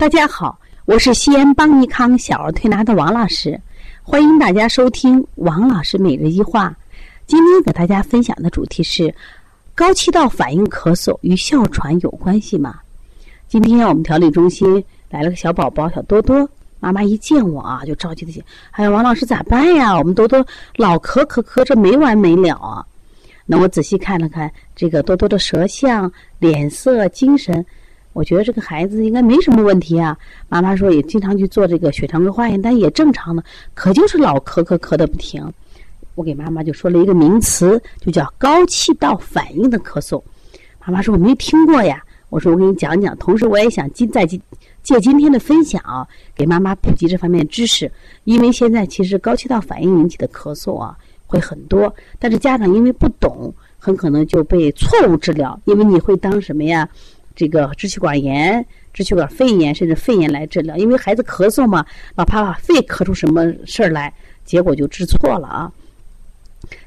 大家好，我是西安邦尼康小儿推拿的王老师，欢迎大家收听王老师每日一话。今天给大家分享的主题是：高气道反应咳嗽与哮喘有关系吗？今天我们调理中心来了个小宝宝小多多，妈妈一见我啊就着急的讲：“哎呀，王老师咋办呀？我们多多老咳咳咳着没完没了啊！”那我仔细看了看这个多多的舌象、脸色、精神。我觉得这个孩子应该没什么问题啊。妈妈说也经常去做这个血常规化验，但也正常的，可就是老咳咳咳的不停。我给妈妈就说了一个名词，就叫高气道反应的咳嗽。妈妈说我没听过呀。我说我给你讲讲，同时我也想今在借借今天的分享啊，给妈妈普及这方面知识。因为现在其实高气道反应引起的咳嗽啊会很多，但是家长因为不懂，很可能就被错误治疗，因为你会当什么呀？这个支气管炎、支气管肺炎，甚至肺炎来治疗，因为孩子咳嗽嘛，老怕把肺咳出什么事儿来，结果就治错了啊。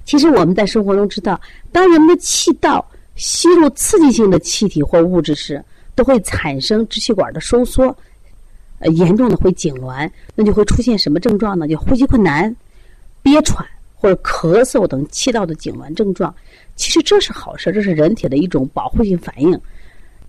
其实我们在生活中知道，当人的气道吸入刺激性的气体或物质时，都会产生支气管的收缩，呃，严重的会痉挛，那就会出现什么症状呢？就呼吸困难、憋喘或者咳嗽等气道的痉挛症状。其实这是好事，这是人体的一种保护性反应。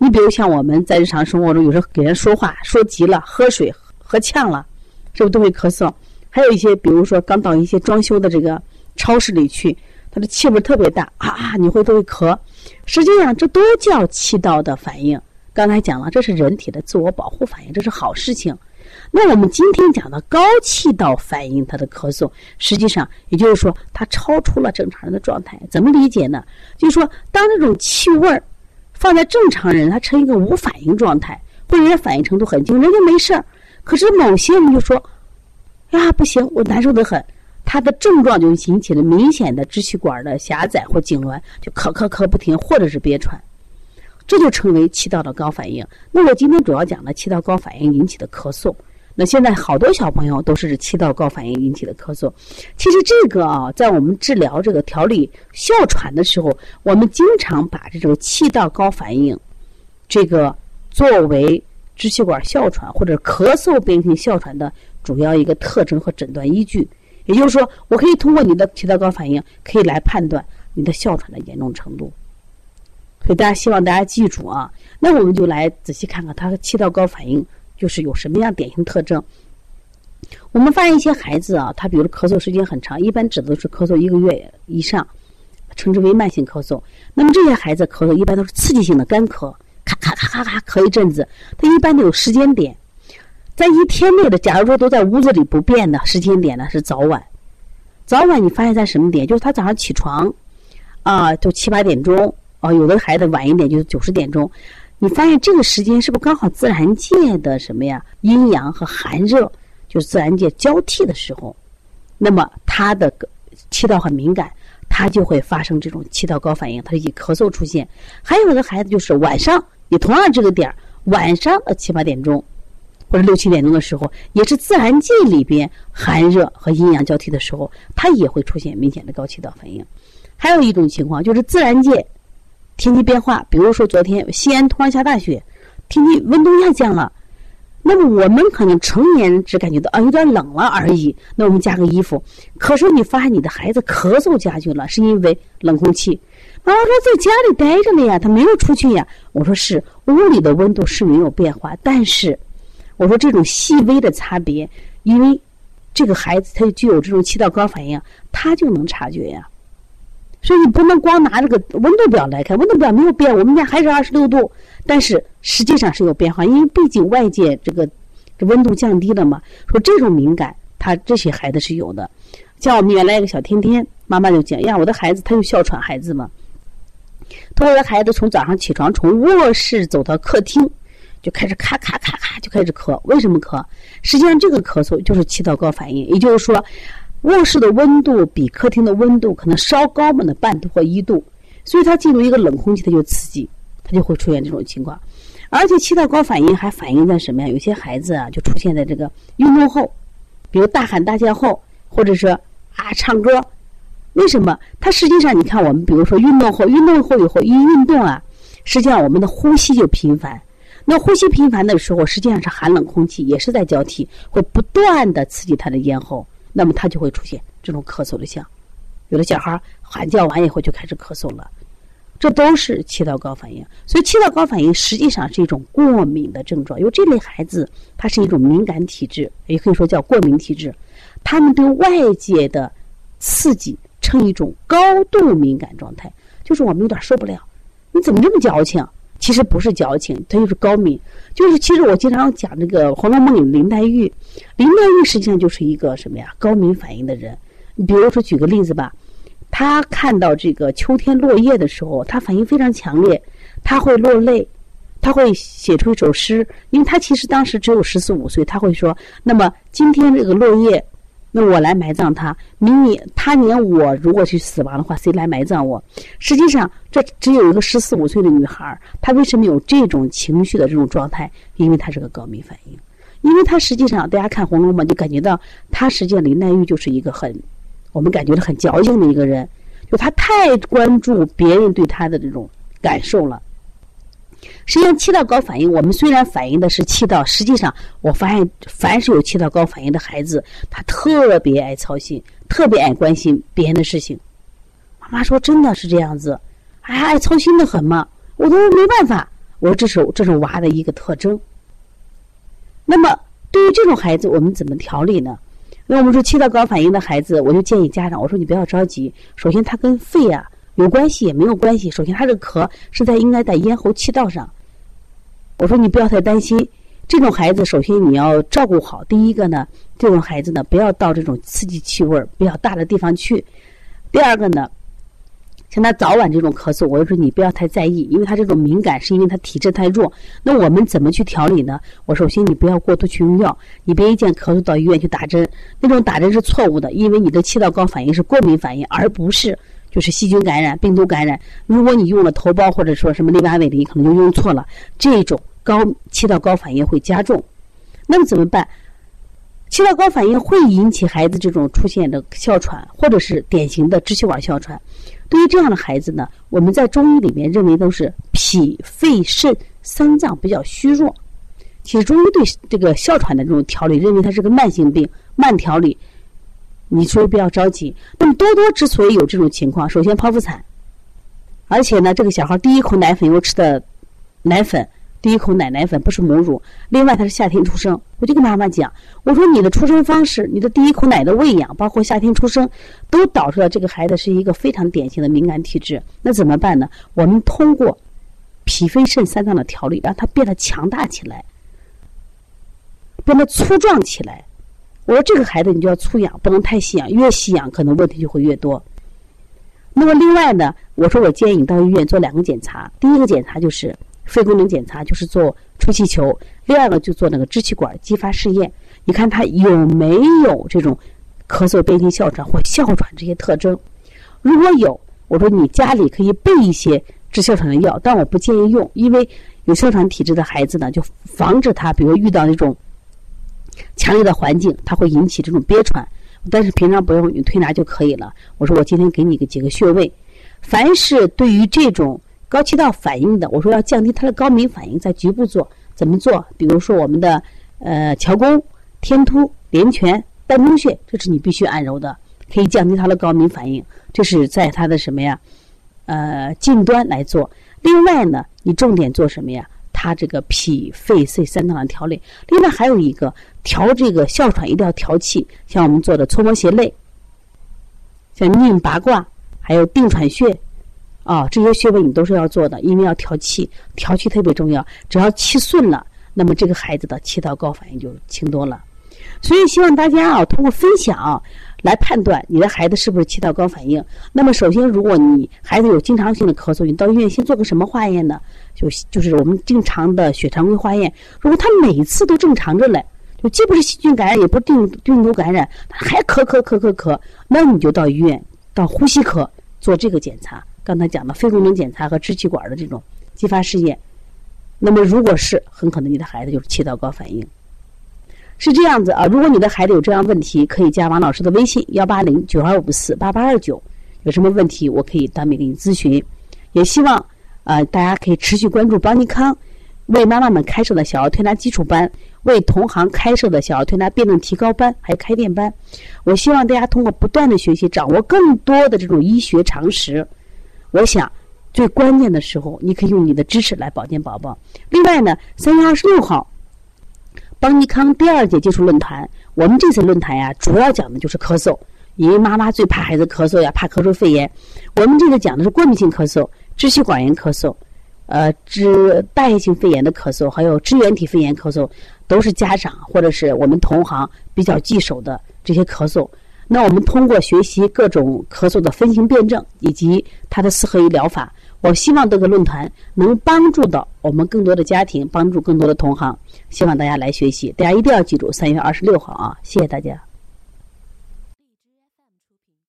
你比如像我们在日常生活中，有时候给人说话说急了，喝水喝呛了，是不是都会咳嗽？还有一些，比如说刚到一些装修的这个超市里去，它的气味特别大啊，你会都会咳。实际上，这都叫气道的反应。刚才讲了，这是人体的自我保护反应，这是好事情。那我们今天讲的高气道反应，它的咳嗽，实际上也就是说，它超出了正常人的状态。怎么理解呢？就是说，当这种气味儿。放在正常人，他呈一个无反应状态，或者反应程度很轻，人家没事儿。可是某些人就说：“呀，不行，我难受得很。”他的症状就引起了明显的支气管的狭窄或痉挛，就咳咳咳不停，或者是憋喘，这就称为气道的高反应。那我今天主要讲的气道高反应引起的咳嗽。那现在好多小朋友都是气道高反应引起的咳嗽。其实这个啊，在我们治疗这个调理哮喘的时候，我们经常把这种气道高反应，这个作为支气管哮喘或者咳嗽变性哮喘的主要一个特征和诊断依据。也就是说，我可以通过你的气道高反应，可以来判断你的哮喘的严重程度。所以大家希望大家记住啊，那我们就来仔细看看他的气道高反应。就是有什么样典型特征？我们发现一些孩子啊，他比如咳嗽时间很长，一般指的是咳嗽一个月以上，称之为慢性咳嗽。那么这些孩子咳嗽一般都是刺激性的干咳，咔咔咔咔咔咳一阵子。他一般都有时间点，在一天内的，假如说都在屋子里不变的时间点呢是早晚。早晚你发现在什么点？就是他早上起床啊，就七八点钟啊，有的孩子晚一点就是九十点钟。你发现这个时间是不是刚好自然界的什么呀？阴阳和寒热就是自然界交替的时候，那么他的气道很敏感，他就会发生这种气道高反应，他以咳嗽出现。还有的孩子就是晚上也同样这个点儿，晚上的七八点钟或者六七点钟的时候，也是自然界里边寒热和阴阳交替的时候，他也会出现明显的高气道反应。还有一种情况就是自然界。天气变化，比如说昨天西安突然下大雪，天气温度下降了，那么我们可能成年人只感觉到啊有点冷了而已，那我们加个衣服。可是你发现你的孩子咳嗽加剧了，是因为冷空气。妈妈说在家里待着了呀，他没有出去呀。我说是，屋里的温度是没有变化，但是我说这种细微的差别，因为这个孩子他具有这种气道高反应，他就能察觉呀。所以你不能光拿这个温度表来看，温度表没有变，我们家还是二十六度，但是实际上是有变化，因为毕竟外界这个这温度降低了嘛。说这种敏感，他这些孩子是有的。像我们原来一个小天天，妈妈就讲呀，我的孩子他有哮喘孩子嘛，他说孩子从早上起床，从卧室走到客厅，就开始咔咔咔咔就开始咳，为什么咳？实际上这个咳嗽就是气道高反应，也就是说。卧室的温度比客厅的温度可能稍高么的半度或一度，所以它进入一个冷空气，它就刺激，它就会出现这种情况。而且气道高反应还反映在什么呀？有些孩子啊，就出现在这个运动后，比如大喊大叫后，或者是啊唱歌。为什么？它实际上你看，我们比如说运动后，运动后以后一运动啊，实际上我们的呼吸就频繁。那呼吸频繁的时候，实际上是寒冷空气也是在交替，会不断的刺激他的咽喉，那么他就会出现这种咳嗽的象。有的小孩喊叫完以后就开始咳嗽了，这都是气道高反应。所以气道高反应实际上是一种过敏的症状。有这类孩子，他是一种敏感体质，也可以说叫过敏体质。他们对外界的刺激呈一种高度敏感状态，就是我们有点受不了。你怎么这么矫情？其实不是矫情，他就是高敏。就是其实我经常讲这个《红楼梦》里林黛玉，林黛玉实际上就是一个什么呀？高敏反应的人。你比如说举个例子吧，她看到这个秋天落叶的时候，她反应非常强烈，她会落泪，她会写出一首诗。因为她其实当时只有十四五岁，她会说：“那么今天这个落叶。”那我来埋葬他，明年他年我如果去死亡的话，谁来埋葬我？实际上，这只有一个十四五岁的女孩，她为什么有这种情绪的这种状态？因为她是个高敏反应，因为她实际上大家看《红楼梦》就感觉到，她实际上林黛玉就是一个很，我们感觉到很矫情的一个人，就她太关注别人对她的这种感受了。实际上，气道高反应，我们虽然反映的是气道，实际上我发现，凡是有气道高反应的孩子，他特别爱操心，特别爱关心别人的事情。妈妈说：“真的是这样子，哎，爱操心的很嘛。”我都没办法。我说：“这是这是娃的一个特征。”那么，对于这种孩子，我们怎么调理呢？那我们说气道高反应的孩子，我就建议家长，我说你不要着急。首先，他跟肺啊。有关系也没有关系。首先，他这个咳是在应该在咽喉气道上。我说你不要太担心，这种孩子首先你要照顾好。第一个呢，这种孩子呢不要到这种刺激气味比较大的地方去。第二个呢，像他早晚这种咳嗽，我就说你不要太在意，因为他这种敏感是因为他体质太弱。那我们怎么去调理呢？我首先你不要过度去用药，你别一见咳嗽到医院去打针，那种打针是错误的，因为你的气道高反应是过敏反应，而不是。就是细菌感染、病毒感染。如果你用了头孢或者说什么利巴韦林，可能就用错了。这种高气道高反应会加重。那么怎么办？气道高反应会引起孩子这种出现的哮喘，或者是典型的支气管哮喘。对于这样的孩子呢，我们在中医里面认为都是脾、肺、肾三脏比较虚弱。其实中医对这个哮喘的这种调理，认为它是个慢性病，慢调理。你说不要着急。那么多多之所以有这种情况，首先剖腹产，而且呢，这个小孩第一口奶粉又吃的奶粉，第一口奶奶粉不是母乳。另外他是夏天出生，我就跟妈妈讲，我说你的出生方式，你的第一口奶的喂养，包括夏天出生，都导致了这个孩子是一个非常典型的敏感体质。那怎么办呢？我们通过脾肺肾三脏的调理，让他变得强大起来，变得粗壮起来。我说这个孩子你就要粗养，不能太细养，越细养可能问题就会越多。那么另外呢，我说我建议你到医院做两个检查，第一个检查就是肺功能检查，就是做吹气球；第二个就做那个支气管激发试验，你看他有没有这种咳嗽、变性哮喘或哮喘这些特征。如果有，我说你家里可以备一些治哮喘的药，但我不建议用，因为有哮喘体质的孩子呢，就防止他，比如遇到那种。强烈的环境，它会引起这种憋喘，但是平常不用，你推拿就可以了。我说我今天给你个几个穴位，凡是对于这种高气道反应的，我说要降低它的高敏反应，在局部做，怎么做？比如说我们的呃桥弓、天突、连泉、丹中穴，这是你必须按揉的，可以降低它的高敏反应。这是在它的什么呀？呃，近端来做。另外呢，你重点做什么呀？它这个脾肺肾三脏的调理。另外还有一个。调这个哮喘一定要调气，像我们做的搓摩斜肋，像拧八卦，还有定喘穴，啊，这些穴位你都是要做的，因为要调气，调气特别重要。只要气顺了，那么这个孩子的气道高反应就轻多了。所以希望大家啊，通过分享来判断你的孩子是不是气道高反应。那么首先，如果你孩子有经常性的咳嗽，你到医院先做个什么化验呢？就就是我们正常的血常规化验。如果他每次都正常着嘞。就既不是细菌感染，也不是病病毒感染，他还咳咳咳咳咳，那你就到医院到呼吸科做这个检查。刚才讲的肺功能检查和支气管的这种激发试验，那么如果是，很可能你的孩子就是气道高反应。是这样子啊，如果你的孩子有这样问题，可以加王老师的微信幺八零九二五四八八二九，有什么问题我可以当面给你咨询。也希望呃大家可以持续关注邦尼康。为妈妈们开设的小儿推拿基础班，为同行开设的小儿推拿辩证提高班，还有开店班。我希望大家通过不断的学习，掌握更多的这种医学常识。我想，最关键的时候，你可以用你的知识来保健宝宝。另外呢，三月二十六号，邦尼康第二届接触论坛，我们这次论坛呀，主要讲的就是咳嗽，因为妈妈最怕孩子咳嗽呀，怕咳出肺炎。我们这个讲的是过敏性咳嗽、支气管炎咳嗽。呃，支代谢性肺炎的咳嗽，还有支原体肺炎咳嗽，都是家长或者是我们同行比较棘手的这些咳嗽。那我们通过学习各种咳嗽的分型辩证以及它的四合一疗法，我希望这个论坛能帮助到我们更多的家庭，帮助更多的同行。希望大家来学习，大家一定要记住三月二十六号啊！谢谢大家。